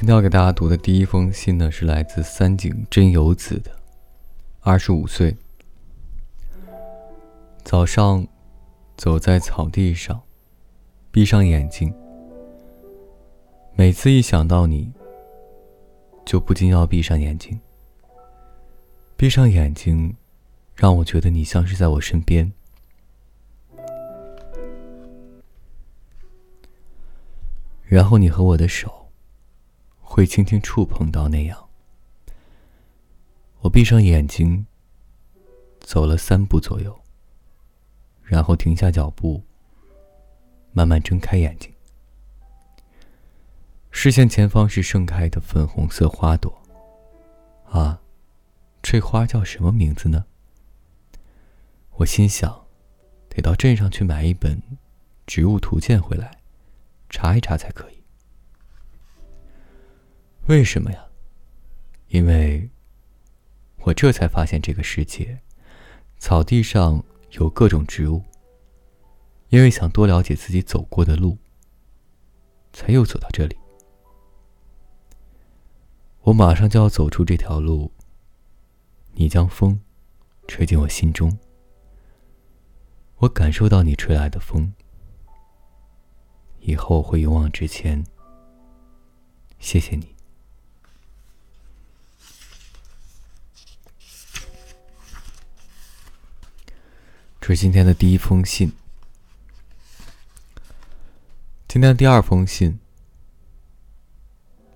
今天要给大家读的第一封信呢，是来自三井真由子的。二十五岁，早上走在草地上，闭上眼睛。每次一想到你，就不禁要闭上眼睛。闭上眼睛，让我觉得你像是在我身边。然后你和我的手，会轻轻触碰到那样。我闭上眼睛，走了三步左右，然后停下脚步，慢慢睁开眼睛。视线前方是盛开的粉红色花朵。啊，这花叫什么名字呢？我心想，得到镇上去买一本《植物图鉴》回来。查一查才可以。为什么呀？因为我这才发现这个世界，草地上有各种植物。因为想多了解自己走过的路，才又走到这里。我马上就要走出这条路。你将风吹进我心中，我感受到你吹来的风。以后会勇往直前。谢谢你。这是今天的第一封信。今天的第二封信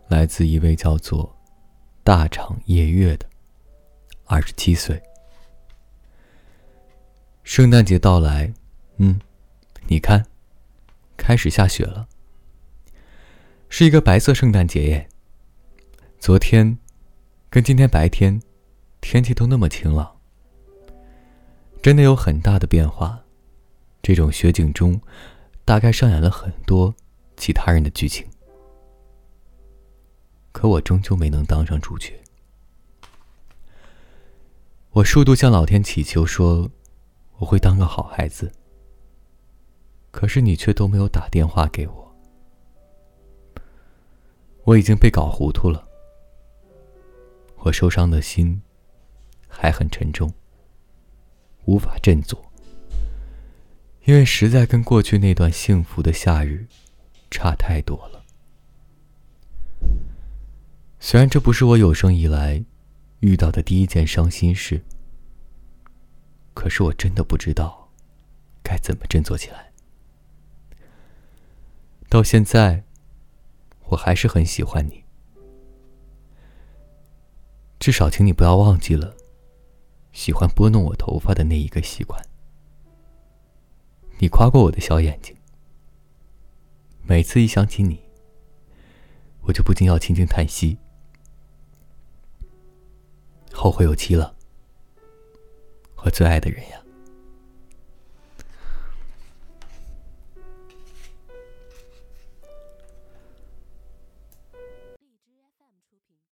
来自一位叫做“大厂夜月”的二十七岁。圣诞节到来，嗯，你看。开始下雪了，是一个白色圣诞节耶。昨天跟今天白天天气都那么晴朗，真的有很大的变化。这种雪景中，大概上演了很多其他人的剧情，可我终究没能当上主角。我数度向老天祈求，说我会当个好孩子。可是你却都没有打电话给我，我已经被搞糊涂了。我受伤的心还很沉重，无法振作，因为实在跟过去那段幸福的夏日差太多了。虽然这不是我有生以来遇到的第一件伤心事，可是我真的不知道该怎么振作起来。到现在，我还是很喜欢你。至少，请你不要忘记了喜欢拨弄我头发的那一个习惯。你夸过我的小眼睛，每次一想起你，我就不禁要轻轻叹息，后会有期了，我最爱的人呀。